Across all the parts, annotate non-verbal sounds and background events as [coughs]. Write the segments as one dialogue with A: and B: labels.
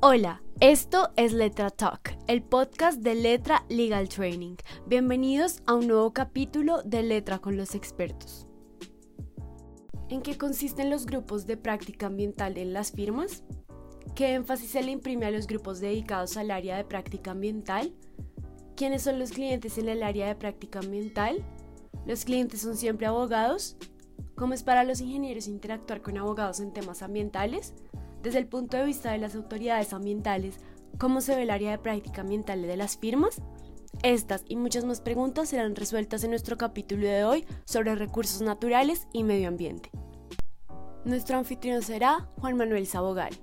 A: Hola, esto es Letra Talk, el podcast de Letra Legal Training. Bienvenidos a un nuevo capítulo de Letra con los expertos. ¿En qué consisten los grupos de práctica ambiental en las firmas? ¿Qué énfasis se le imprime a los grupos dedicados al área de práctica ambiental? ¿Quiénes son los clientes en el área de práctica ambiental? ¿Los clientes son siempre abogados? ¿Cómo es para los ingenieros interactuar con abogados en temas ambientales? Desde el punto de vista de las autoridades ambientales, ¿cómo se ve el área de práctica ambiental de las firmas? Estas y muchas más preguntas serán resueltas en nuestro capítulo de hoy sobre recursos naturales y medio ambiente. Nuestro anfitrión será Juan Manuel Sabogal.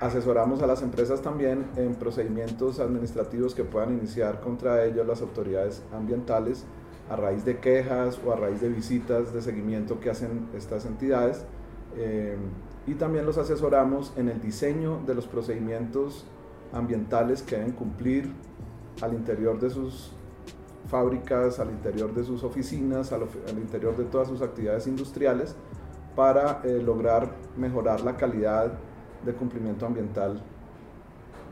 B: Asesoramos a las empresas también en procedimientos administrativos que puedan iniciar contra ellos las autoridades ambientales a raíz de quejas o a raíz de visitas de seguimiento que hacen estas entidades. Eh, y también los asesoramos en el diseño de los procedimientos ambientales que deben cumplir al interior de sus fábricas, al interior de sus oficinas, al, interior de todas sus actividades industriales para eh, lograr mejorar la calidad de cumplimiento ambiental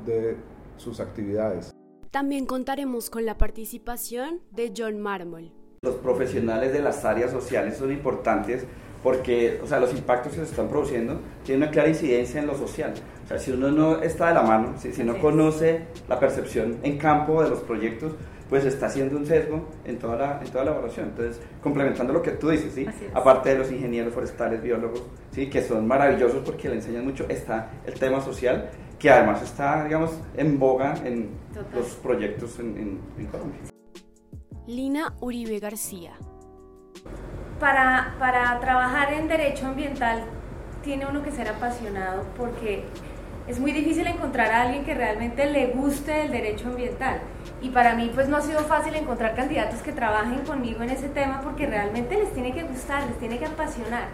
B: de sus actividades.
A: También contaremos con la participación de John Marmol.
C: Los profesionales de las áreas sociales son importantes porque o sea, los impactos que se están produciendo tienen una clara incidencia en lo social. O sea, si uno no está de la mano, si, si no conoce la percepción en campo de los proyectos, pues está haciendo un sesgo en toda la, en toda la evaluación. Entonces, complementando lo que tú dices, ¿sí? aparte de los ingenieros forestales, biólogos, ¿sí? que son maravillosos porque le enseñan mucho, está el tema social, que además está, digamos, en boga en los proyectos en, en Colombia.
A: Lina Uribe García,
D: para, para trabajar en derecho ambiental tiene uno que ser apasionado porque es muy difícil encontrar a alguien que realmente le guste el derecho ambiental. Y para mí pues no ha sido fácil encontrar candidatos que trabajen conmigo en ese tema porque realmente les tiene que gustar, les tiene que apasionar.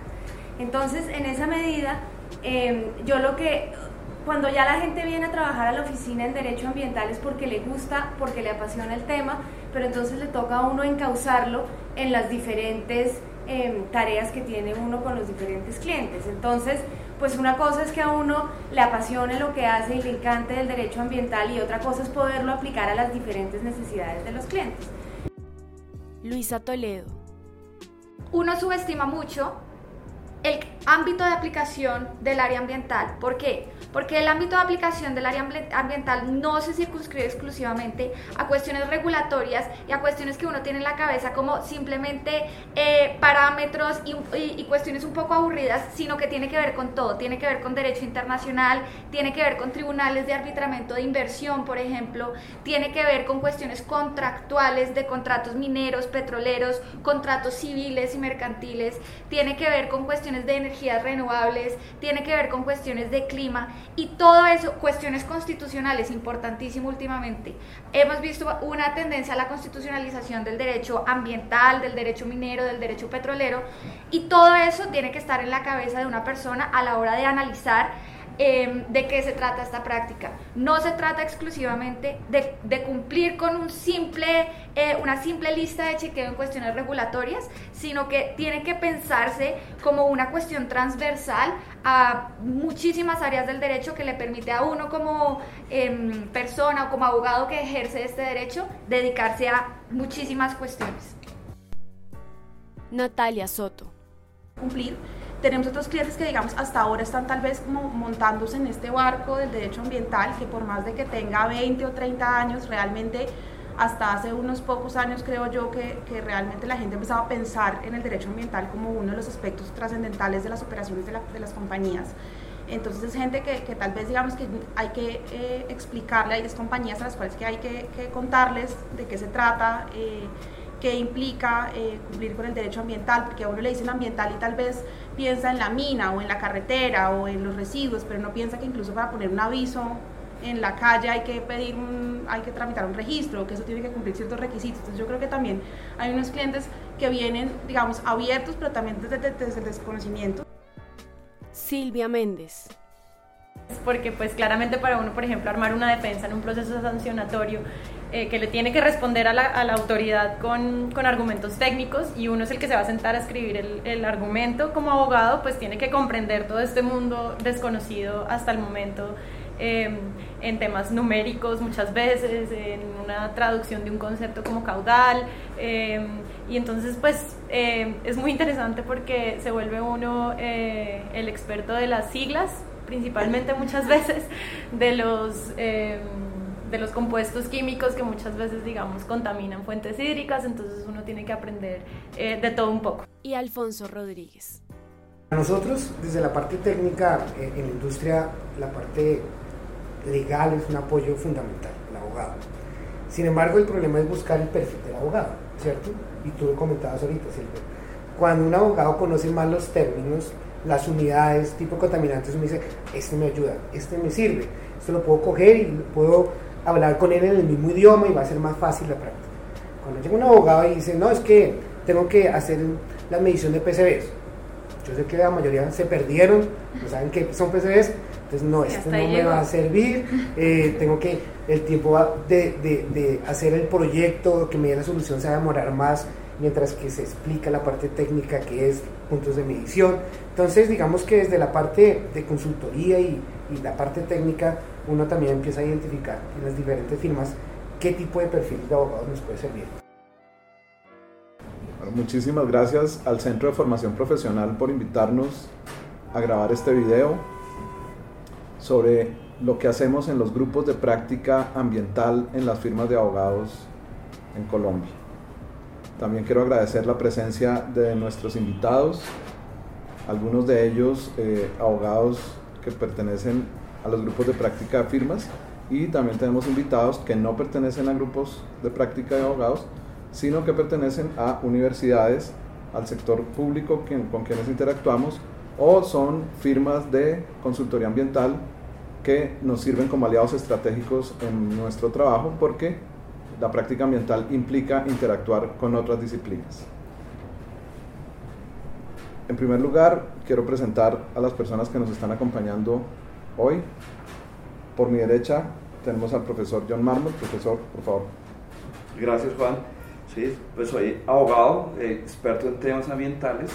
D: Entonces, en esa medida, em, yo lo que, cuando ya la gente viene a trabajar a la oficina en derecho ambiental es porque le gusta, porque le apasiona el tema, pero entonces le toca a uno encauzarlo en las diferentes Em, tareas que tiene uno con los diferentes clientes. Entonces, pues una cosa es que a uno le apasione lo que hace y le encante el derecho ambiental y otra cosa es poderlo aplicar a las diferentes necesidades de los clientes.
A: Luisa Toledo.
E: Uno subestima mucho el ámbito de aplicación del área ambiental. ¿Por qué? Porque el ámbito de aplicación del área ambiental no se circunscribe exclusivamente a cuestiones regulatorias y a cuestiones que uno tiene en la cabeza como simplemente eh, parámetros y, cuestiones un poco aburridas, sino que tiene que ver con todo. Tiene que ver con derecho internacional, tiene que ver con tribunales de arbitramiento de inversión, por ejemplo, tiene que ver con cuestiones contractuales de contratos mineros, petroleros, contratos civiles y mercantiles, tiene que ver con cuestiones de energías renovables, tiene que ver con cuestiones de clima y todo eso, cuestiones constitucionales, importantísimo últimamente. Hemos visto una tendencia a la constitucionalización del derecho ambiental, del derecho minero, del derecho petrolero y todo eso tiene que estar en la cabeza de una persona a la hora de analizar Em, de qué se trata esta práctica. No se trata exclusivamente de, cumplir con un simple, eh, una simple lista de chequeo en cuestiones regulatorias, sino que tiene que pensarse como una cuestión transversal a muchísimas áreas del derecho que le permite a uno como em, persona o como abogado que ejerce este derecho dedicarse a muchísimas cuestiones.
A: Natalia Soto.
F: Cumplir tenemos otros clientes que, digamos, hasta ahora están tal vez como montándose en este barco del derecho ambiental, que por más de que tenga 20 o 30 años, realmente hasta hace unos pocos años creo yo que, que realmente la gente empezaba a pensar en el derecho ambiental como uno de los aspectos trascendentales de las operaciones de, de las compañías. Entonces es gente que, que, tal vez digamos que hay que eh, explicarle, hay compañías a las cuales que hay que, que contarles de qué se trata. Eh, qué implica eh, cumplir con el derecho ambiental, porque a uno le dicen ambiental y tal vez piensa en la mina o en la carretera o en los residuos, pero no piensa que incluso para poner un aviso en la calle hay que pedir un, hay que tramitar un registro, que eso tiene que cumplir ciertos requisitos. Entonces yo creo que también hay unos clientes que vienen, digamos, abiertos, pero también desde, desde el desconocimiento.
A: Silvia Méndez.
G: Porque pues claramente para uno, por ejemplo, armar una defensa en un proceso sancionatorio eh, que le tiene que responder a la, a la autoridad con, con, argumentos técnicos y uno es el que se va a sentar a escribir el, el, argumento como abogado, pues tiene que comprender todo este mundo desconocido hasta el momento eh, en temas numéricos muchas veces, en una traducción de un concepto como caudal. Eh, y entonces pues eh, es muy interesante porque se vuelve uno el experto de las siglas, principalmente muchas [laughs] veces, de los de los compuestos químicos que muchas veces, digamos, contaminan fuentes hídricas, entonces uno tiene que aprender eh, de todo un poco.
A: Y Alfonso Rodríguez.
H: Nosotros, desde la parte técnica, eh, en la industria, la parte legal es un apoyo fundamental, el abogado. Sin embargo, el problema es buscar el perfil del abogado, ¿cierto? Y tú lo comentabas ahorita, Silvia. Cuando un abogado conoce más los términos, las unidades, tipo contaminantes, uno dice, este me ayuda, este me sirve, esto lo puedo coger y puedo hablar con él en el mismo idioma y va a ser más fácil la práctica. Cuando llega un abogado y dice, no, es que tengo que hacer la medición de PCBs. Yo sé que la mayoría se perdieron, no saben qué son PCBs, entonces no, esto no me va a servir, eh, tengo que, el tiempo de, de, de, hacer el proyecto, que me dé la solución se va a demorar más, mientras que se explica la parte técnica que es puntos de medición. Entonces digamos que desde la parte de consultoría y, la parte técnica uno también empieza a identificar en las diferentes firmas qué tipo de perfil de abogado nos puede servir.
B: Muchísimas gracias al Centro de Formación Profesional por invitarnos a grabar este video sobre lo que hacemos en los grupos de práctica ambiental en las firmas de abogados en Colombia. También quiero agradecer la presencia de nuestros invitados, algunos de ellos eh, abogados que pertenecen a los grupos de práctica de firmas y también tenemos invitados que no pertenecen a grupos de práctica de abogados, sino que pertenecen a universidades, al sector público con quienes interactuamos o son firmas de consultoría ambiental que nos sirven como aliados estratégicos en nuestro trabajo porque la práctica ambiental implica interactuar con otras disciplinas. En primer lugar, quiero presentar a las personas que nos están acompañando Hoy, por mi derecha, tenemos al profesor John Marmot. Profesor, por favor.
C: Gracias, Juan. Sí, pues soy abogado, eh, experto en temas ambientales.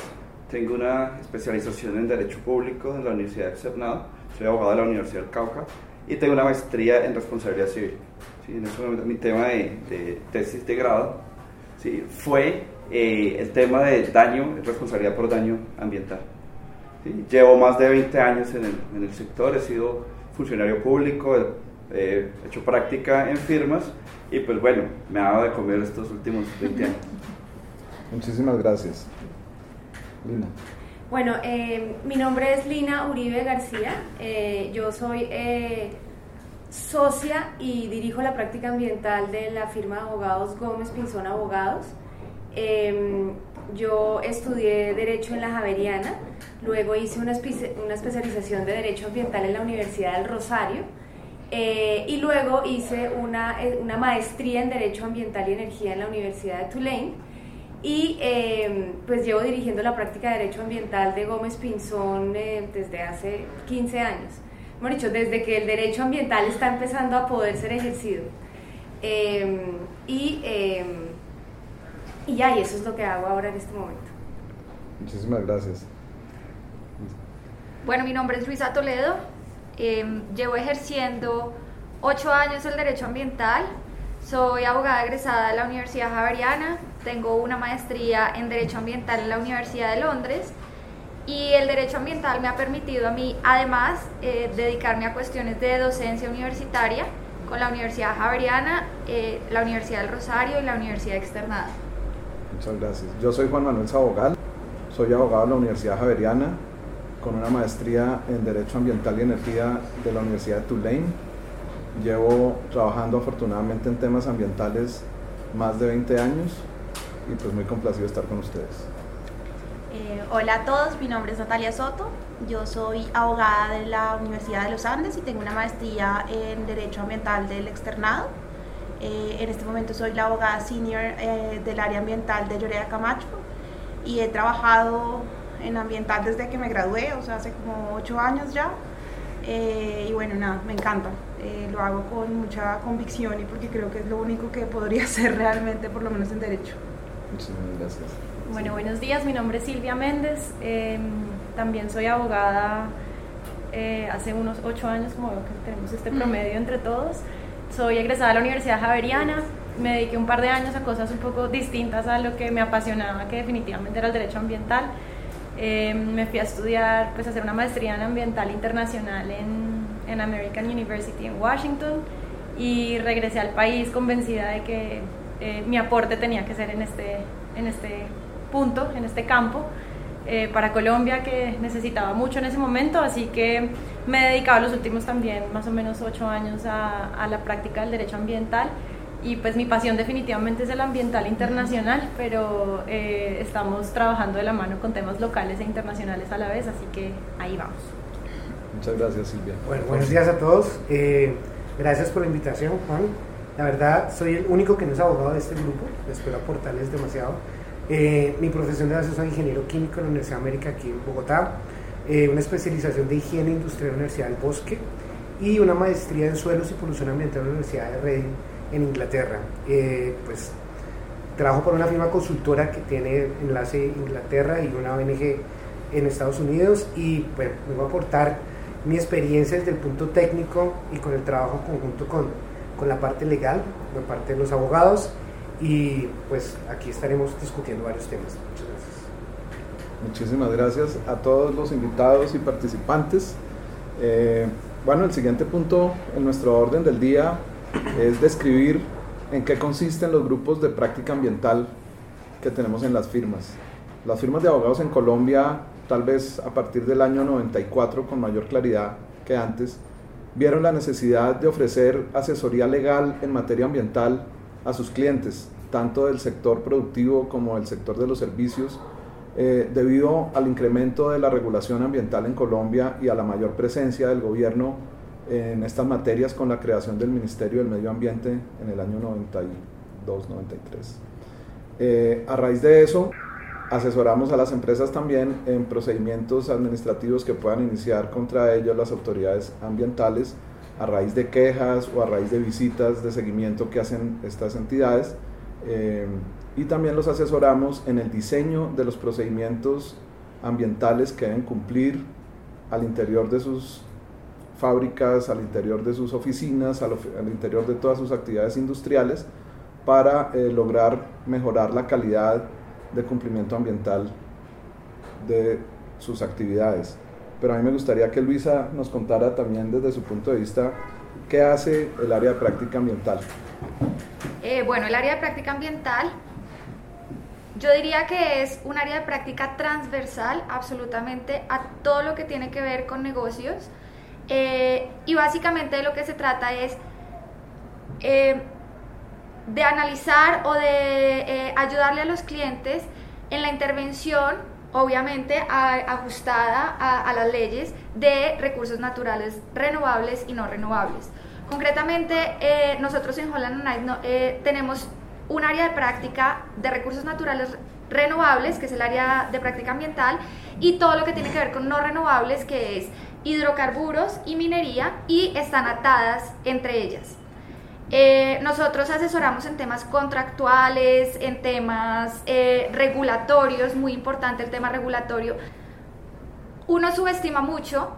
C: Tengo una especialización en Derecho Público en la Universidad de Cernado. Soy abogado de la Universidad del Cauca y tengo una maestría en responsabilidad civil. Sí, en ese momento mi tema de, tesis de grado sí, fue eh, el tema de daño, responsabilidad por daño ambiental. Llevo más de 20 años en el, en el, sector, he sido funcionario público, he hecho práctica en firmas y pues bueno, me ha dado de comer estos últimos 20 años. [laughs]
B: Muchísimas gracias. Lina.
D: Bueno, eh, mi nombre es Lina Uribe García, eh, yo soy eh, socia y dirijo la práctica ambiental de la firma de abogados Gómez Pinzón Abogados. Em, yo estudié Derecho en la Javeriana, luego hice una, especialización de Derecho Ambiental en la Universidad del Rosario eh, y luego hice una, eh, una, maestría en Derecho Ambiental y Energía en la Universidad de Tulane y em, pues llevo dirigiendo la práctica de Derecho Ambiental de Gómez Pinzón eh, desde hace 15 años. Hemos dicho, desde que el derecho ambiental está empezando a poder ser ejercido. Em, y em, y ya, y eso es lo que hago ahora en este momento.
B: Muchísimas gracias.
E: Bueno, mi nombre es Luisa Toledo. Em, llevo ejerciendo ocho años el derecho ambiental. Soy abogada egresada de la Universidad Javeriana. Tengo una maestría en Derecho Ambiental en la Universidad de Londres. Y el derecho ambiental me ha permitido a mí, además, eh, dedicarme a cuestiones de docencia universitaria con la Universidad Javeriana, eh, la Universidad del Rosario y la Universidad Externada.
B: Muchas gracias. Yo soy Juan Manuel Sabogal, soy abogado de la Universidad Javeriana con una maestría en Derecho Ambiental y Energía de la Universidad de Tulane. Llevo trabajando afortunadamente en temas ambientales más de 20 años y pues muy complacido estar con ustedes.
F: Eh, hola a todos, mi nombre es Natalia Soto, yo soy abogada de la Universidad de los Andes y tengo una maestría en Derecho Ambiental del Externado eh, en este momento soy la abogada senior eh, del área ambiental de Lloreda Camacho y he trabajado en ambiental desde que me gradué, o sea, hace como ocho años ya. Eh, y bueno, nada, me encanta. Eh, lo hago con mucha convicción y porque creo que es lo único que podría [laughs] hacer realmente, por lo menos en derecho.
B: Muchísimas gracias.
G: Bueno, buenos días, mi nombre es Silvia Méndez, em, también soy abogada eh, hace unos ocho años, como veo que tenemos este promedio entre todos. Soy egresada de la Universidad Javeriana, me dediqué un par de años a cosas un poco distintas a lo que me apasionaba, que definitivamente era el derecho ambiental. Em, me fui a estudiar, pues a hacer una maestría en ambiental internacional en, en American University en Washington y regresé al país convencida de que eh, mi aporte tenía que ser en este, en este punto, en este campo. Eh, para Colombia que necesitaba mucho en ese momento, así que me he dedicado los últimos también más o menos ocho años a, a la práctica del derecho ambiental y pues mi pasión definitivamente es el ambiental internacional, pero eh, estamos trabajando de la mano con temas locales e internacionales a la vez, así que ahí vamos.
B: Muchas gracias Silvia.
H: Bueno, buenos días a todos. Eh, gracias por la invitación, Juan. La verdad, soy el único que no es abogado de este grupo, espero aportarles demasiado. Eh, mi profesión de base soy ingeniero químico en la Universidad de América aquí en Bogotá, eh, una especialización de higiene industrial en la Universidad del Bosque y una maestría en suelos y polución ambiental en la Universidad de Reading en Inglaterra. Eh, pues trabajo por una firma consultora que tiene enlace en Inglaterra y una ONG en Estados Unidos y bueno, voy a aportar mi experiencia desde el punto técnico y con el trabajo conjunto con, con la parte legal, la parte de los abogados y pues aquí estaremos discutiendo varios temas. Muchas gracias.
B: Muchísimas gracias a todos los invitados y participantes. Eh, bueno, el siguiente punto en nuestro orden del día es describir en qué consisten los grupos de práctica ambiental que tenemos en las firmas. Las firmas de abogados en Colombia, tal vez a partir del año 94 con mayor claridad que antes, vieron la necesidad de ofrecer asesoría legal en materia ambiental a sus clientes, tanto del sector productivo como del sector de los servicios, eh, debido al incremento de la regulación ambiental en Colombia y a la mayor presencia del gobierno en estas materias con la creación del Ministerio del Medio Ambiente en el año 92-93. Eh, a raíz de eso, asesoramos a las empresas también en procedimientos administrativos que puedan iniciar contra ellos las autoridades ambientales a raíz de quejas o a raíz de visitas de seguimiento que hacen estas entidades. Eh, y también los asesoramos en el diseño de los procedimientos ambientales que deben cumplir al interior de sus fábricas, al interior de sus oficinas, al, interior de todas sus actividades industriales, para eh, lograr mejorar la calidad de cumplimiento ambiental de sus actividades. Pero a mí me gustaría que Luisa nos contara también desde su punto de vista qué hace el área de práctica ambiental.
E: Eh, bueno, el área de práctica ambiental yo diría que es un área de práctica transversal absolutamente a todo lo que tiene que ver con negocios eh, y básicamente de lo que se trata es eh, de analizar o de ayudarle a los clientes en la intervención, obviamente ajustada a, las leyes de recursos naturales renovables y no renovables. Concretamente, nosotros en Holland Night no, tenemos un área de práctica de recursos naturales renovables, que es el área de práctica ambiental, y todo lo que tiene que ver con no renovables, que es hidrocarburos y minería, y están atadas entre ellas. Eh, nosotros asesoramos en temas contractuales, en temas eh, regulatorios, muy importante el tema regulatorio. Uno subestima mucho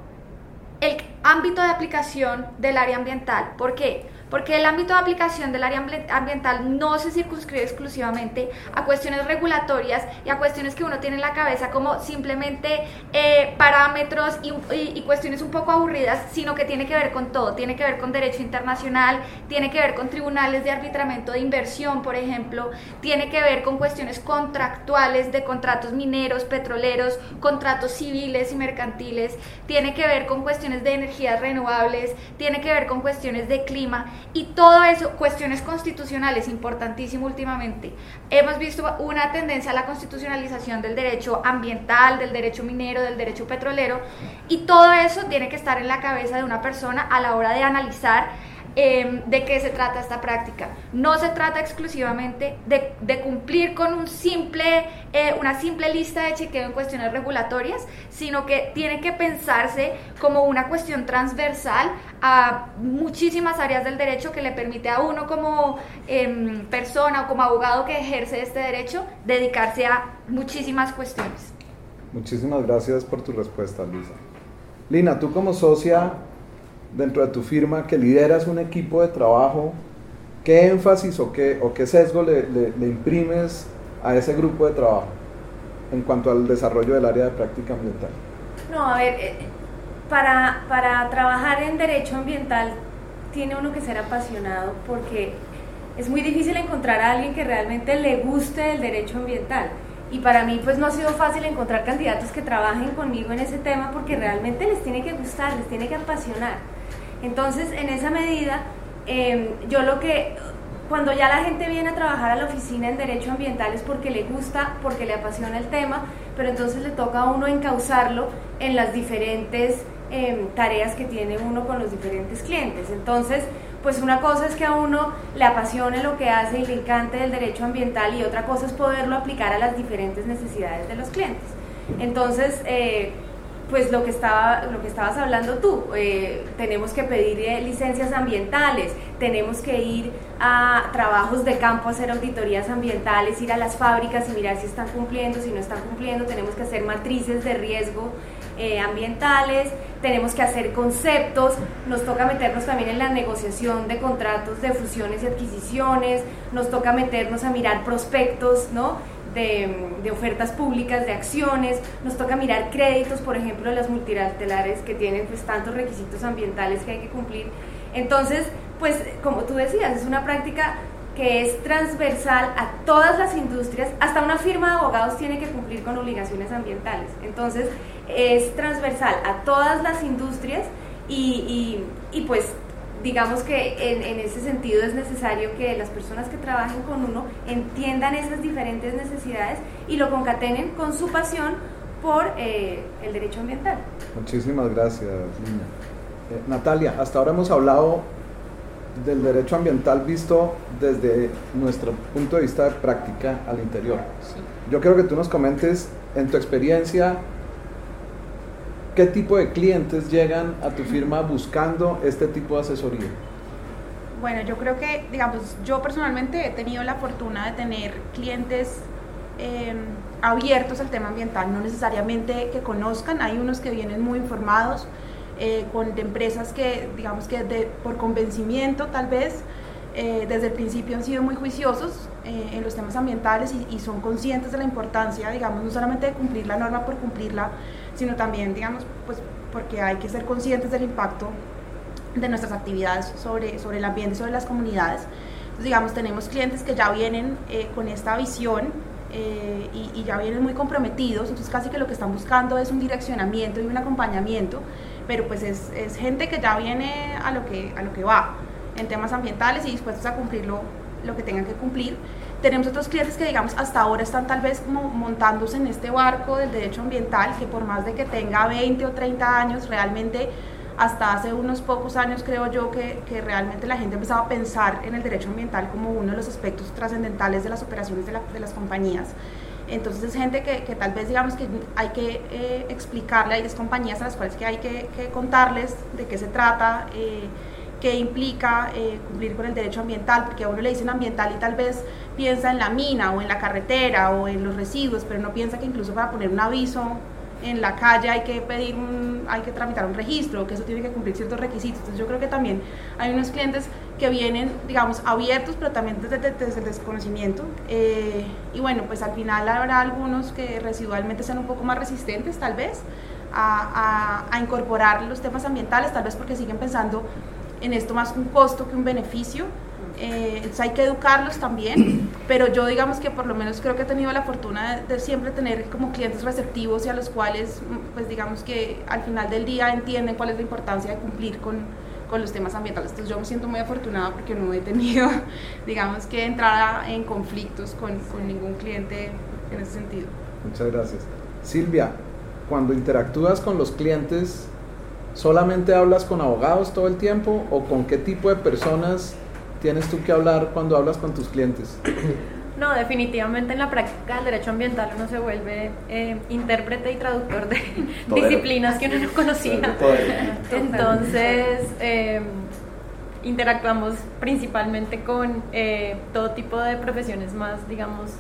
E: el ámbito de aplicación del área ambiental. ¿Por qué? Porque el ámbito de aplicación del área ambiental no se circunscribe exclusivamente a cuestiones regulatorias y a cuestiones que uno tiene en la cabeza como simplemente eh, parámetros y, y, cuestiones un poco aburridas, sino que tiene que ver con todo, tiene que ver con derecho internacional, tiene que ver con tribunales de arbitramiento de inversión, por ejemplo, tiene que ver con cuestiones contractuales de contratos mineros, petroleros, contratos civiles y mercantiles, tiene que ver con cuestiones de energías renovables, tiene que ver con cuestiones de clima y todo eso, cuestiones constitucionales, importantísimo últimamente. Hemos visto una tendencia a la constitucionalización del derecho ambiental, del derecho minero, del derecho petrolero, y todo eso tiene que estar en la cabeza de una persona a la hora de analizar Em, ¿De qué se trata esta práctica? No se trata exclusivamente de, cumplir con un simple, eh, una simple lista de chequeo en cuestiones regulatorias, sino que tiene que pensarse como una cuestión transversal a muchísimas áreas del derecho que le permite a uno como em, persona o como abogado que ejerce este derecho dedicarse a muchísimas cuestiones.
B: Muchísimas gracias por tu respuesta, Luisa. Lina, tú como socia dentro de tu firma que lideras un equipo de trabajo, ¿qué énfasis o qué, o qué sesgo le, imprimes a ese grupo de trabajo en cuanto al desarrollo del área de práctica ambiental?
D: No, a ver, eh, para, para trabajar en derecho ambiental tiene uno que ser apasionado porque es muy difícil encontrar a alguien que realmente le guste el derecho ambiental. Y para mí pues no ha sido fácil encontrar candidatos que trabajen conmigo en ese tema porque realmente les tiene que gustar, les tiene que apasionar. Entonces, en esa medida, em, yo lo que, cuando ya la gente viene a trabajar a la oficina en derecho ambiental es porque le gusta, porque le apasiona el tema, pero entonces le toca a uno encauzarlo en las diferentes em, tareas que tiene uno con los diferentes clientes. Entonces, pues una cosa es que a uno le apasione lo que hace y le encante el derecho ambiental y otra cosa es poderlo aplicar a las diferentes necesidades de los clientes. Entonces, eh, pues lo que, estaba, lo que estabas hablando tú, eh, tenemos que pedir eh, licencias ambientales, tenemos que ir a trabajos de campo a hacer auditorías ambientales, ir a las fábricas y mirar si están cumpliendo, si no están cumpliendo, tenemos que hacer matrices de riesgo eh, ambientales, tenemos que hacer conceptos, nos toca meternos también en la negociación de contratos de fusiones y adquisiciones, nos toca meternos a mirar prospectos, ¿no? De, ofertas públicas, de acciones, nos toca mirar créditos, por ejemplo, las multilaterales que tienen pues tantos requisitos ambientales que hay que cumplir. Entonces, pues como tú decías, es una práctica que es transversal a todas las industrias, hasta una firma de abogados tiene que cumplir con obligaciones ambientales. Entonces, es transversal a todas las industrias y, y pues digamos que en, ese sentido es necesario que las personas que trabajen con uno entiendan esas diferentes necesidades y lo concatenen con su pasión por eh, el derecho ambiental.
B: Muchísimas gracias, Lina. Eh, Natalia, hasta ahora hemos hablado del derecho ambiental visto desde nuestro punto de vista de práctica al interior. Yo quiero que tú nos comentes en tu experiencia ¿Qué tipo de clientes llegan a tu firma buscando este tipo de asesoría?
F: Bueno, yo creo que, digamos, yo personalmente he tenido la fortuna de tener clientes em, abiertos al tema ambiental, no necesariamente que conozcan, hay unos que vienen muy informados, eh, con empresas que, digamos que por convencimiento tal vez, eh, desde el principio han sido muy juiciosos eh, en los temas ambientales y, y, son conscientes de la importancia, digamos, no solamente de cumplir la norma por cumplirla, sino también, digamos, pues porque hay que ser conscientes del impacto de nuestras actividades sobre, sobre el ambiente, sobre las comunidades. Entonces, digamos, tenemos clientes que ya vienen eh, con esta visión eh, y, ya vienen muy comprometidos, entonces casi que lo que están buscando es un direccionamiento y un acompañamiento, pero pues es, es gente que ya viene a lo que, a lo que va en temas ambientales y dispuestos a cumplir lo, lo que tengan que cumplir. Tenemos otros clientes que, digamos, hasta ahora están tal vez como montándose en este barco del derecho ambiental, que por más de que tenga 20 o 30 años, realmente hasta hace unos pocos años creo yo que, que, realmente la gente empezaba a pensar en el derecho ambiental como uno de los aspectos trascendentales de las operaciones de, de, las compañías. Entonces es gente que, que, tal vez digamos que hay que eh, explicarle, hay compañías a las cuales que hay que, que contarles de qué se trata. Eh, qué implica eh, cumplir con el derecho ambiental, porque a uno le dicen ambiental y tal vez piensa en la mina o en la carretera o en los residuos, pero no piensa que incluso para poner un aviso en la calle hay que pedir un, hay que tramitar un registro, que eso tiene que cumplir ciertos requisitos. Entonces yo creo que también hay unos clientes que vienen, digamos, abiertos, pero también desde, desde el desconocimiento. Eh, y bueno, pues al final habrá algunos que residualmente sean un poco más resistentes, tal vez, a, a, a incorporar los temas ambientales, tal vez porque siguen pensando en esto más un costo que un beneficio. Eh, hay que educarlos también, pero yo digamos que por lo menos creo que he tenido la fortuna de, siempre tener como clientes receptivos y a los cuales, pues digamos que al final del día entienden cuál es la importancia de cumplir con, con los temas ambientales. Entonces yo me siento muy afortunada porque no he tenido, [laughs] digamos que entrar en conflictos con, con ningún cliente en ese sentido.
B: Muchas gracias. Silvia, cuando interactúas con los clientes ¿Solamente hablas con abogados todo el tiempo o con qué tipo de personas tienes tú que hablar cuando hablas con tus clientes? [coughs]
G: No, definitivamente en la práctica del derecho ambiental uno se vuelve eh, intérprete y traductor de [laughs] disciplinas que uno no conocía. [laughs] Entonces, eh, interactuamos principalmente con eh, todo tipo de profesiones más, digamos,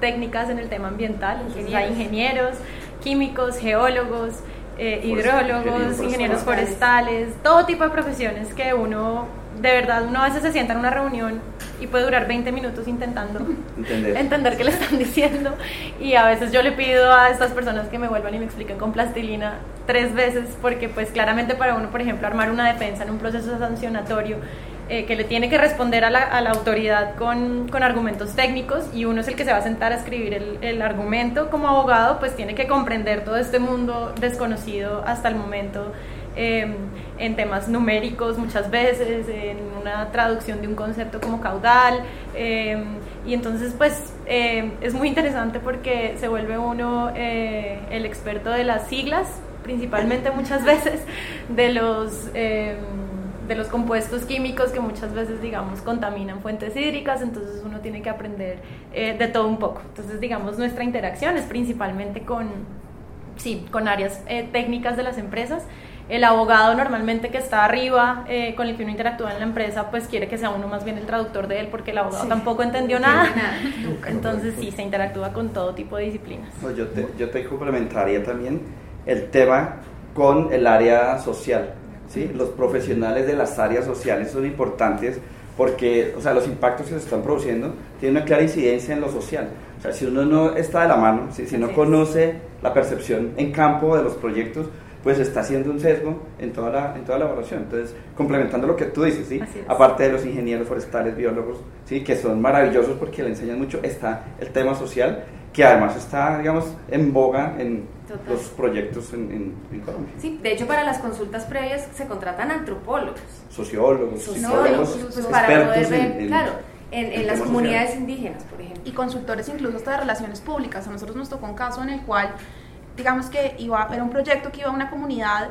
G: técnicas en el tema ambiental. Ingenieros, ingenieros químicos, geólogos, hidrólogos, ingenieros forestales, todo tipo de profesiones que uno de verdad uno a veces se sienta en una reunión y puede durar 20 minutos intentando [laughs] entender. qué le están diciendo y a veces yo le pido a estas personas que me vuelvan y me expliquen con plastilina tres veces porque pues claramente para uno por ejemplo armar una defensa en un proceso sancionatorio eh, que le tiene que responder a la, a la autoridad con, con, argumentos técnicos y uno es el que se va a sentar a escribir el, el argumento como abogado pues tiene que comprender todo este mundo desconocido hasta el momento Em, en temas numéricos muchas veces, en una traducción de un concepto como caudal. Em, y entonces pues em, es muy interesante porque se vuelve uno eh, el experto de las siglas, principalmente muchas [laughs] veces de los de los compuestos químicos que muchas veces, digamos, contaminan fuentes hídricas, entonces uno tiene que aprender eh, de todo un poco. Entonces, digamos, nuestra interacción es principalmente con, sí, con áreas eh, técnicas de las empresas el abogado normalmente que está arriba, eh, con el que uno interactúa en la empresa, pues quiere que sea uno más bien el traductor de él, porque el abogado tampoco entendió nada. Entonces sí, se interactúa con todo tipo de disciplinas.
C: yo, te, yo te complementaría también el tema con el área social. ¿Sí? Los profesionales de las áreas sociales son importantes porque o sea, los impactos que se están produciendo tienen una clara incidencia en lo social. O sea, si uno no está de la mano, si, si no conoce la percepción en campo de los proyectos, pues está haciendo un sesgo en toda la, en toda la evaluación. Entonces, complementando lo que tú dices, ¿sí? aparte de los ingenieros forestales, biólogos, ¿sí? que son maravillosos porque le enseñan mucho, está el tema social, que además está, digamos, en boga en los proyectos en, en, Colombia.
D: Sí, de hecho para las consultas previas se contratan antropólogos,
C: sociólogos,
D: sociólogos, pues, para poder ver, claro, en, las comunidades indígenas, por ejemplo.
F: Y consultores incluso hasta de relaciones públicas. A nosotros nos tocó un caso en el cual digamos que iba, era un proyecto que iba a una comunidad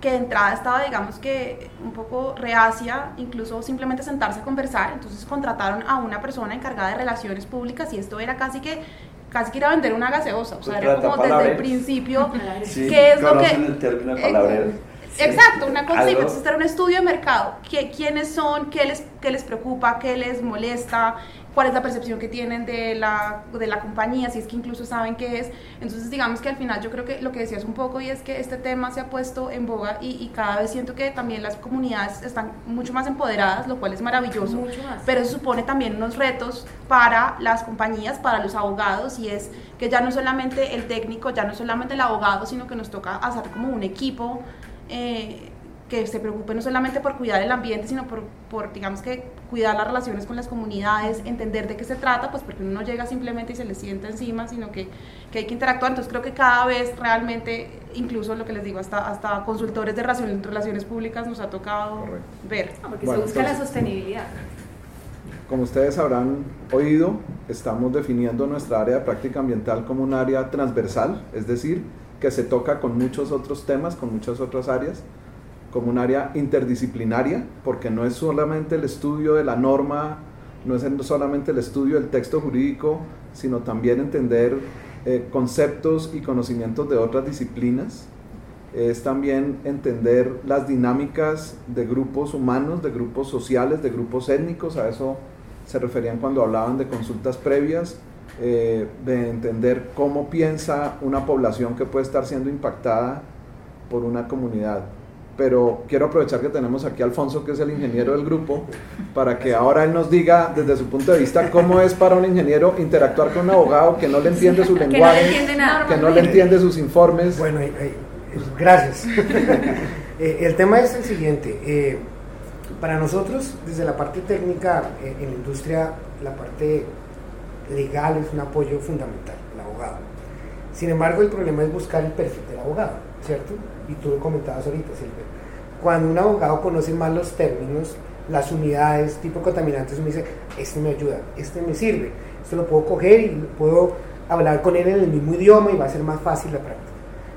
F: que de entrada estaba, digamos que un poco reacia, incluso simplemente sentarse a conversar, entonces contrataron a una persona encargada de relaciones públicas y esto era casi que casi que ir a vender una gaseosa, o sea, era como desde el principio, [laughs]
C: ¿qué es lo que... El término
F: Exacto, una cosa entonces era un estudio de mercado, quiénes son, qué les, qué les preocupa, qué les molesta, cuál es la percepción que tienen de la, de la compañía, si es que incluso saben qué es. Entonces, digamos que al final yo creo que lo que decías un poco y es que este tema se ha puesto en boga y, cada vez siento que también las comunidades están mucho más empoderadas, lo cual es maravilloso. Pero eso supone también unos retos para las compañías, para los abogados y es que ya no solamente el técnico, ya no solamente el abogado, sino que nos toca hacer como un equipo. Eh, que se preocupe no solamente por cuidar el ambiente, sino por, por, digamos que, cuidar las relaciones con las comunidades, entender de qué se trata, pues porque uno no llega simplemente y se le sienta encima, sino que, que hay que interactuar. Entonces creo que cada vez realmente, incluso lo que les digo, hasta, hasta consultores de relaciones, relaciones públicas nos ha tocado ver.
D: porque se busca la sostenibilidad.
B: Como ustedes habrán oído, estamos definiendo nuestra área de práctica ambiental como un área transversal, es decir, que se toca con muchos otros temas, con muchas otras áreas como un área interdisciplinaria, porque no es solamente el estudio de la norma, no es solamente el estudio del texto jurídico, sino también entender eh, conceptos y conocimientos de otras disciplinas. Es también entender las dinámicas de grupos humanos, de grupos sociales, de grupos étnicos, a eso se referían cuando hablaban de consultas previas, eh, de entender cómo piensa una población que puede estar siendo impactada por una comunidad pero quiero aprovechar que tenemos aquí a Alfonso, que es el ingeniero del grupo, para que ahora él nos diga desde su punto de vista cómo es para un ingeniero interactuar con un abogado que no le entiende su lenguaje, que no le entiende, sus informes.
H: Bueno, gracias. [laughs] Eh, el tema es el siguiente. Eh, para nosotros, desde la parte técnica eh, en la industria, la parte legal es un apoyo fundamental, el abogado. Sin embargo, el problema es buscar el perfil del abogado, ¿cierto? y tú lo comentabas ahorita, Silvia, cuando un abogado conoce más los términos, las unidades, tipo contaminantes, me dice, este me ayuda, este me sirve, esto lo puedo coger y puedo hablar con él en el mismo idioma y va a ser más fácil la práctica.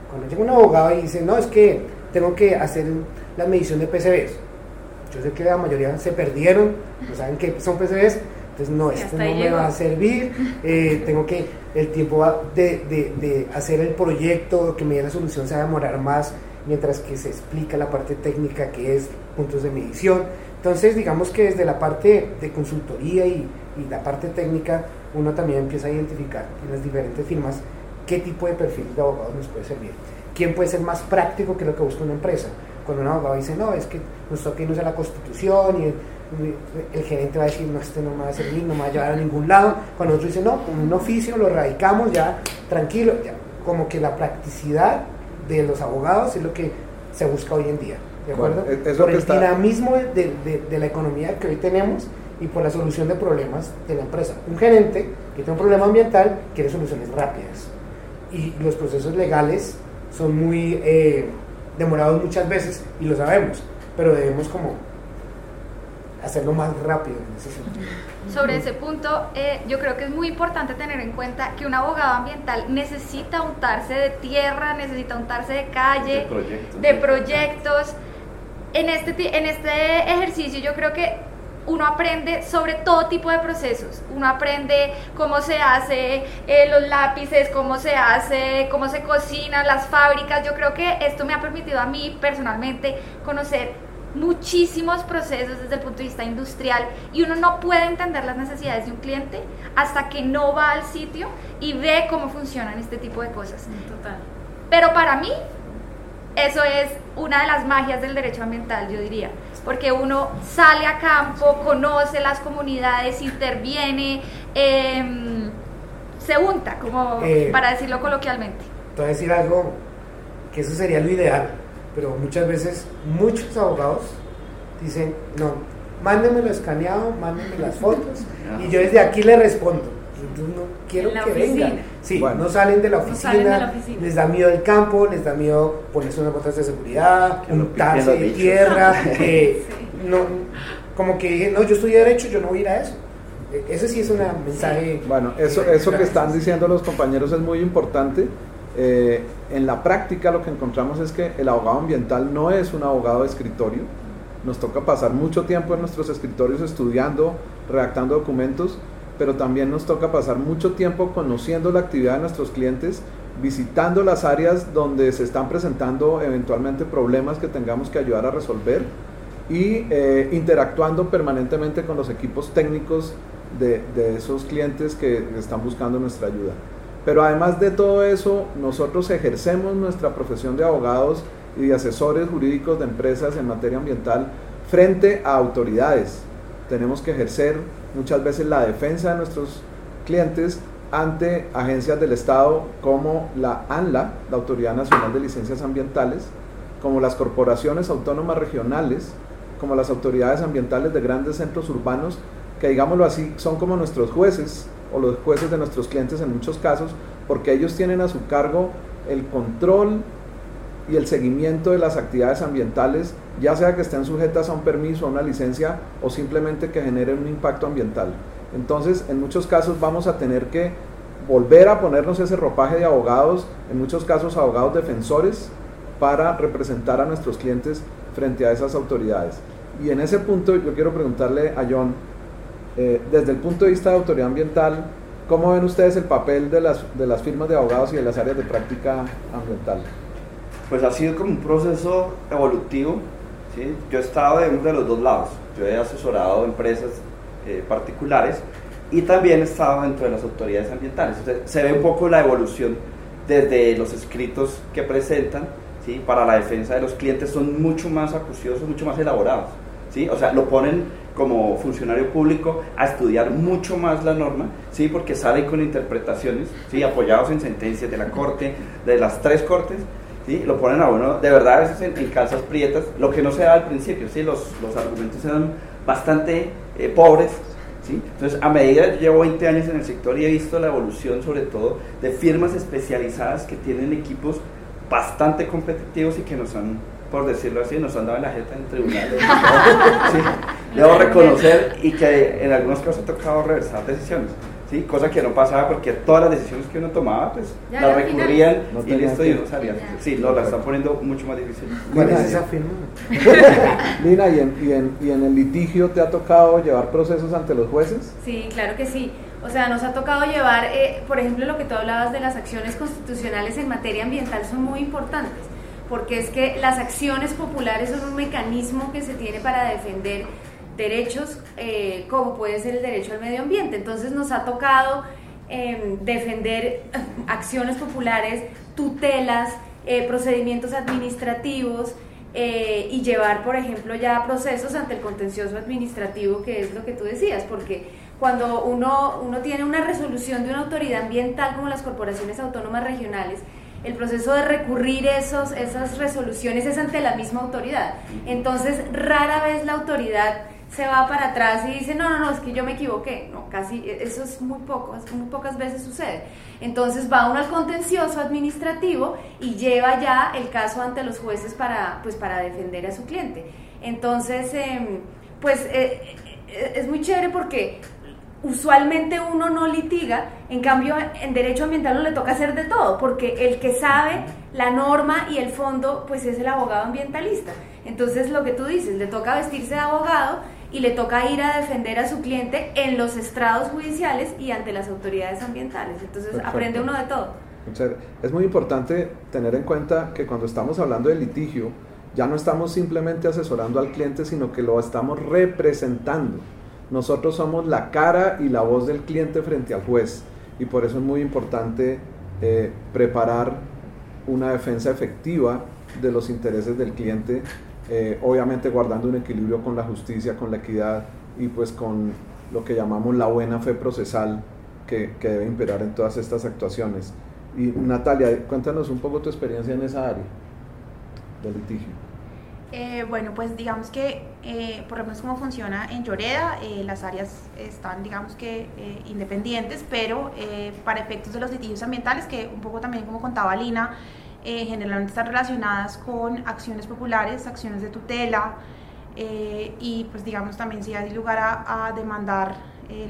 H: Cuando llega un abogado y dice, no, es que tengo que hacer la medición de PCBs. Yo sé que la mayoría se perdieron, no saben qué son PCBs, entonces no, esto no me va a servir, eh, [laughs] tengo que, el tiempo de, de, de, hacer el proyecto, que me dé la solución se va a demorar más, mientras que se explica la parte técnica que es puntos de medición. Entonces digamos que desde la parte de consultoría y, y la parte técnica, uno también empieza a identificar en las diferentes firmas qué tipo de perfil de abogado nos puede servir. ¿Quién puede ser más práctico que lo que busca una empresa? Cuando un abogado dice, no, es que nos toca irnos a la constitución y el, gerente va a decir, no, este no me va a servir, no me va a llevar a ningún lado. Cuando otro dice, no, con un oficio lo radicamos ya, tranquilo, ya. como que la practicidad de los abogados es lo que se busca hoy en día. ¿De acuerdo? Por el dinamismo de, de, de la economía que hoy tenemos y por la solución de problemas de la empresa. Un gerente que tiene un problema ambiental quiere soluciones rápidas y los procesos legales son muy eh, demorados muchas veces y lo sabemos, pero debemos como hacerlo más rápido en ese sentido.
E: Sobre ese punto, eh, yo creo que es muy importante tener en cuenta que un abogado ambiental necesita untarse de tierra, necesita untarse de calle, de proyectos. De proyectos. En, este, en este ejercicio yo creo que uno aprende sobre todo tipo de procesos. Uno aprende cómo se hace eh, los lápices, cómo se hace, cómo se cocina, las fábricas. Yo creo que esto me ha permitido a mí personalmente conocer muchísimos procesos desde el punto de vista industrial y uno no puede entender las necesidades de un cliente hasta que no va al sitio y ve cómo funcionan este tipo de cosas. Total. Pero para mí eso es una de las magias del derecho ambiental, yo diría, porque uno sale a campo, conoce las comunidades, interviene, em, se unta, como eh, para decirlo coloquialmente.
H: Te voy a decir algo que eso sería lo ideal, pero muchas veces muchos abogados dicen, no, mándenmelo escaneado, mándenme las fotos, y yo desde aquí le respondo no quiero que vengan. Sí, no, salen de la oficina, les da miedo el campo, les da miedo ponerse unas botas de seguridad, untarse de tierra, [laughs] no, como que no, yo estoy derecho, yo no voy a ir a eso. E, ese sí es un mensaje.
B: Bueno, eso, eso que están diciendo los compañeros es muy importante. Eh, en la práctica lo que encontramos es que el abogado ambiental no es un abogado de escritorio. Nos toca pasar mucho tiempo en nuestros escritorios estudiando, redactando documentos pero también nos toca pasar mucho tiempo conociendo la actividad de nuestros clientes, visitando las áreas donde se están presentando eventualmente problemas que tengamos que ayudar a resolver y eh, interactuando permanentemente con los equipos técnicos de, de esos clientes que están buscando nuestra ayuda. Pero además de todo eso, nosotros ejercemos nuestra profesión de abogados y de asesores jurídicos de empresas en materia ambiental frente a autoridades. Tenemos que ejercer muchas veces la defensa de nuestros clientes ante agencias del Estado como la ANLA, la Autoridad Nacional de Licencias Ambientales, como las corporaciones autónomas regionales, como las autoridades ambientales de grandes centros urbanos, que digámoslo así, son como nuestros jueces o los jueces de nuestros clientes en muchos casos, porque ellos tienen a su cargo el control y el seguimiento de las actividades ambientales, ya sea que estén sujetas a un permiso, a una licencia o simplemente que generen un impacto ambiental. Entonces, en muchos casos vamos a tener que volver a ponernos ese ropaje de abogados, en muchos casos abogados defensores, para representar a nuestros clientes frente a esas autoridades. Y en ese punto yo quiero preguntarle a John, eh, desde el punto de vista de autoridad ambiental, ¿cómo ven ustedes el papel de las, de las firmas de abogados y de las áreas de práctica ambiental?
C: pues ha sido como un proceso evolutivo. Yo he estado de uno de los dos lados. Yo he asesorado empresas eh, particulares y también he estado dentro de las autoridades ambientales. Se ve un poco la evolución desde los escritos que presentan para la defensa de los clientes, son mucho más acuciosos, mucho más elaborados. ¿Sí? O sea, lo ponen como funcionario público a estudiar mucho más la norma, ¿sí? porque salen con interpretaciones, ¿sí? apoyados en sentencias de la Corte, de las tres Cortes, ¿sí? lo ponen a uno de verdad a veces en, calzas prietas, lo que no se da al principio, ¿sí? los, los argumentos eran bastante eh, pobres. ¿sí? Entonces, a medida que llevo 20 años en el sector y he visto la evolución sobre todo de firmas especializadas que tienen equipos bastante competitivos y que nos han, por decirlo así, nos han dado en la jeta en tribunales. [laughs] ¿sí? Debo reconocer y que en algunos casos ha tocado reversar decisiones. ¿sí? cosa que no pasaba porque todas las decisiones que uno tomaba, pues
D: Ya,
C: las recurrían
B: No
C: y listo, y uno salía. Sí, no, la están poniendo mucho más difícil.
H: ¿Cuál
B: Lina,
H: es esa firma? [laughs]
B: Lina, ¿y en, y, en, ¿y en el litigio te ha tocado llevar procesos ante los jueces?
D: Sí, claro que sí. O sea, nos ha tocado llevar, eh, por ejemplo, lo que tú hablabas de las acciones constitucionales en materia ambiental son muy importantes, porque es que las acciones populares son un mecanismo que se tiene para defender derechos eh, como puede ser el derecho al medio ambiente. Entonces nos ha tocado eh, defender [laughs] acciones populares, tutelas, eh, procedimientos administrativos, eh, y llevar, por ejemplo, ya procesos ante el contencioso administrativo, que es lo que tú decías, porque cuando uno, uno tiene una resolución de una autoridad ambiental como las corporaciones autónomas regionales, el proceso de recurrir esos, esas resoluciones es ante la misma autoridad. Entonces, rara vez la autoridad se va para atrás y dice, no, no, no, es que yo me equivoqué. No, casi, eso es muy poco, es muy pocas veces sucede. Entonces va uno al contencioso administrativo y lleva ya el caso ante los jueces para, pues, para defender a su cliente. Entonces, em, pues eh, eh, es muy chévere porque usualmente uno no litiga, en cambio en derecho ambiental uno le toca hacer de todo, porque el que sabe la norma y el fondo, pues es el abogado ambientalista. Entonces lo que tú dices, le toca vestirse de abogado y le toca ir a defender a su cliente en los estrados judiciales y ante las autoridades ambientales. Entonces
B: Perfecto.
D: aprende uno de todo.
B: Es muy importante tener en cuenta que cuando estamos hablando de litigio, ya no estamos simplemente asesorando al cliente, sino que lo estamos representando. Nosotros somos la cara y la voz del cliente frente al juez y por eso es muy importante eh, preparar una defensa efectiva de los intereses del cliente, eh, obviamente guardando un equilibrio con la justicia, con la equidad y pues con lo que llamamos la buena fe procesal que, que debe imperar en todas estas actuaciones. Y Natalia, cuéntanos un poco tu experiencia en esa área de litigio.
F: Eh, bueno, pues digamos que, eh, por lo menos cómo funciona en Lloreda, eh, las áreas están, digamos que, eh, independientes, pero eh, para efectos de los litigios ambientales, que un poco también como contaba Lina, eh, generalmente están relacionadas con acciones populares, acciones de tutela, eh, y pues digamos también si hay lugar a, a demandar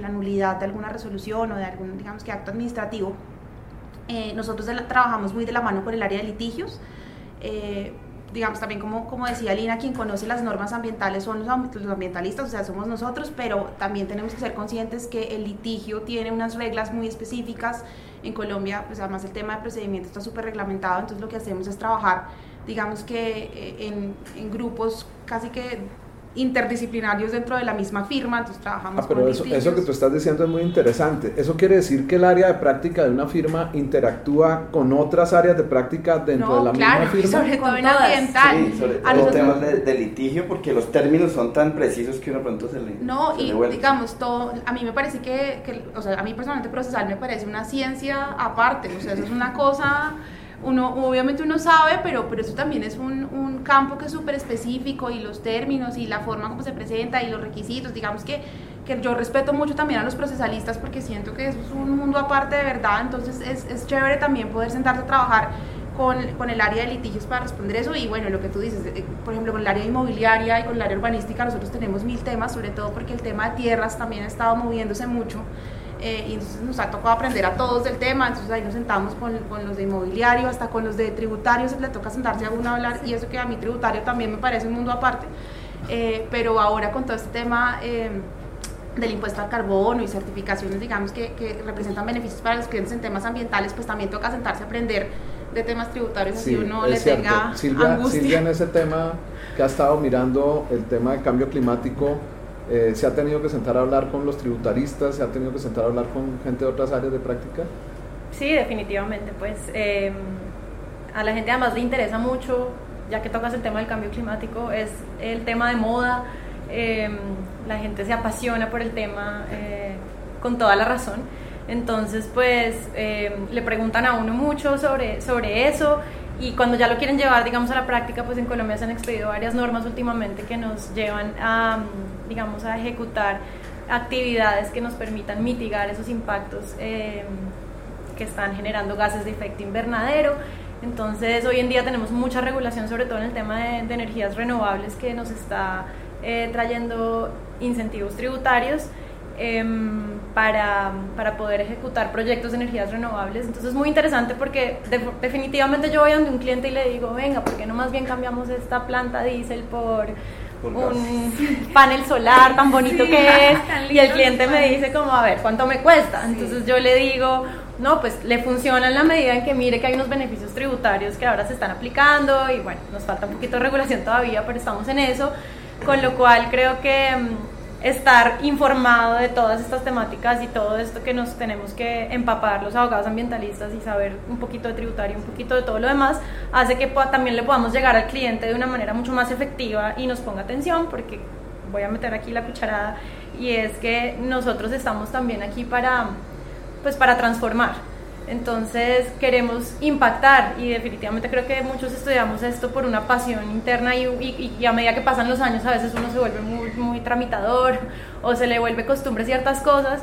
F: la nulidad de alguna resolución o de algún, digamos que, acto administrativo, nosotros la- trabajamos muy de la mano con el área de litigios. Digamos también como, como decía Lina, quien conoce las normas ambientales son los ambientalistas, o sea, somos nosotros, pero también tenemos que ser conscientes que el litigio tiene unas reglas muy específicas. En Colombia, pues además el tema de procedimiento está súper reglamentado, entonces lo que hacemos es trabajar, digamos que eh, en, en grupos casi que interdisciplinarios dentro de la misma firma, entonces trabajamos
B: Ah, pero
F: con
B: eso,
F: litigios.
B: eso que tú estás diciendo es muy interesante. Eso quiere decir que el área de práctica de una firma interactúa con otras áreas de práctica dentro
F: No,
B: de la
F: claro,
B: misma firma.
F: sobre todo en ambiental.
C: Sí, sobre todo
F: nosotros-
C: temas de, de litigio porque los términos son tan precisos que uno pronto se le
F: No,
C: se
F: y
C: le
F: digamos, todo, a mí me parece que, que, o sea, a mí personalmente procesal me parece una ciencia aparte, o sea, eso es una cosa, uno, obviamente uno sabe, pero, pero eso también es un, un campo que es súper específico y los términos y la forma como se presenta y los requisitos, digamos que, que yo respeto mucho también a los procesalistas porque siento que eso es un mundo aparte de verdad, entonces es, es chévere también poder sentarse a trabajar con, con el área de litigios para responder eso. Y bueno, lo que tú dices, eh, por ejemplo, con el área inmobiliaria y con el área urbanística nosotros tenemos mil temas, sobre todo porque el tema de tierras también ha estado moviéndose mucho eh, y entonces nos ha tocado aprender a todos del tema, entonces ahí nos sentamos con, con los de inmobiliario, hasta con los de tributarios, le toca sentarse a uno a hablar y eso que a mi tributario también me parece un mundo aparte, Eh, pero ahora con todo este tema... eh, del impuesto al carbono y certificaciones, digamos, que, que representan beneficios para los clientes en temas ambientales, pues también toca sentarse a aprender de temas tributarios, así uno le
B: cierto.
F: tenga
B: Silvia,
F: angustia.
B: Silvia en ese tema que ha estado mirando el tema de cambio climático, eh, se ha tenido que sentar a hablar con los tributaristas, se ha tenido que sentar a hablar con gente de otras áreas de práctica.
G: Sí, definitivamente, pues eh, a la gente además le interesa mucho, ya que tocas el tema del cambio climático, es el tema de moda, eh, la gente se apasiona por el tema eh, con toda la razón, entonces pues eh, le preguntan a uno mucho sobre, sobre eso y cuando ya lo quieren llevar, digamos, a la práctica, pues en Colombia se han expedido varias normas últimamente que nos llevan a, digamos, a ejecutar actividades que nos permitan mitigar esos impactos eh, que están generando gases de efecto invernadero. Entonces, hoy en día tenemos mucha regulación, sobre todo en el tema de, de energías renovables, que nos está eh, trayendo incentivos tributarios. Em, para, para, poder ejecutar proyectos de energías renovables. Entonces es muy interesante porque definitivamente yo voy a un cliente y le digo, venga, ¿por qué no más bien cambiamos esta planta diésel por un [laughs] panel solar tan bonito que [laughs] es y el cliente me dice como a ver cuánto me cuesta entonces yo le digo no pues le funciona en la medida en que mire que hay unos beneficios tributarios que ahora se están aplicando y bueno nos falta un poquito de regulación todavía pero estamos en eso con lo cual creo que mm, estar informado de todas estas temáticas y todo esto que nos tenemos que empapar los abogados ambientalistas y saber un poquito de tributario, un poquito de todo lo demás, hace que también le podamos llegar al cliente de una manera mucho más efectiva y nos ponga atención porque voy a meter aquí la cucharada y es que nosotros estamos también aquí para pues para transformar entonces queremos impactar y definitivamente creo que muchos estudiamos esto por una pasión interna y, y, a medida que pasan los años a veces uno se vuelve muy, muy tramitador [laughs] o se le vuelve costumbre ciertas cosas.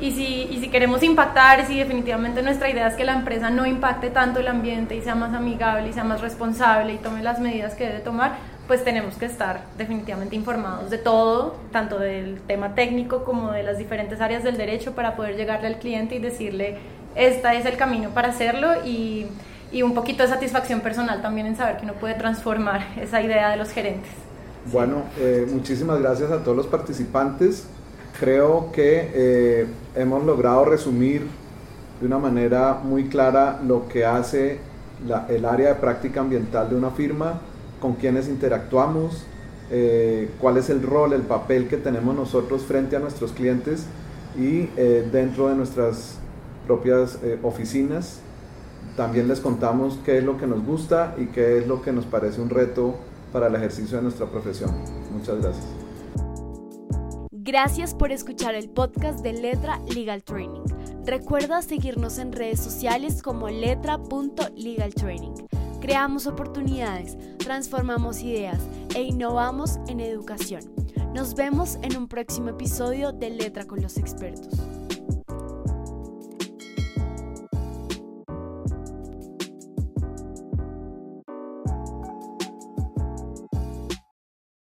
G: Y si, y si queremos impactar, y si definitivamente nuestra idea es que la empresa no impacte tanto el ambiente y sea más amigable y sea más responsable y tome las medidas que debe tomar, pues tenemos que estar definitivamente informados de todo, tanto del tema técnico como de las diferentes áreas del derecho para poder llegarle al cliente y decirle este es el camino para hacerlo y, y un poquito de satisfacción personal también en saber que uno puede transformar esa idea de los gerentes.
B: Bueno, eh, muchísimas gracias a todos los participantes. Creo que eh, hemos logrado resumir de una manera muy clara lo que hace el área de práctica ambiental de una firma, con quienes interactuamos, eh, cuál es el rol, el papel que tenemos nosotros frente a nuestros clientes y dentro de nuestras propias eh, oficinas. También les contamos qué es lo que nos gusta y qué es lo que nos parece un reto para el ejercicio de nuestra profesión. Muchas gracias.
A: Gracias por escuchar el podcast de Letra Legal Training. Recuerda seguirnos en redes sociales como letra.legaltraining. Creamos oportunidades, transformamos ideas e innovamos en educación. Nos vemos en un próximo episodio de Letra con los expertos.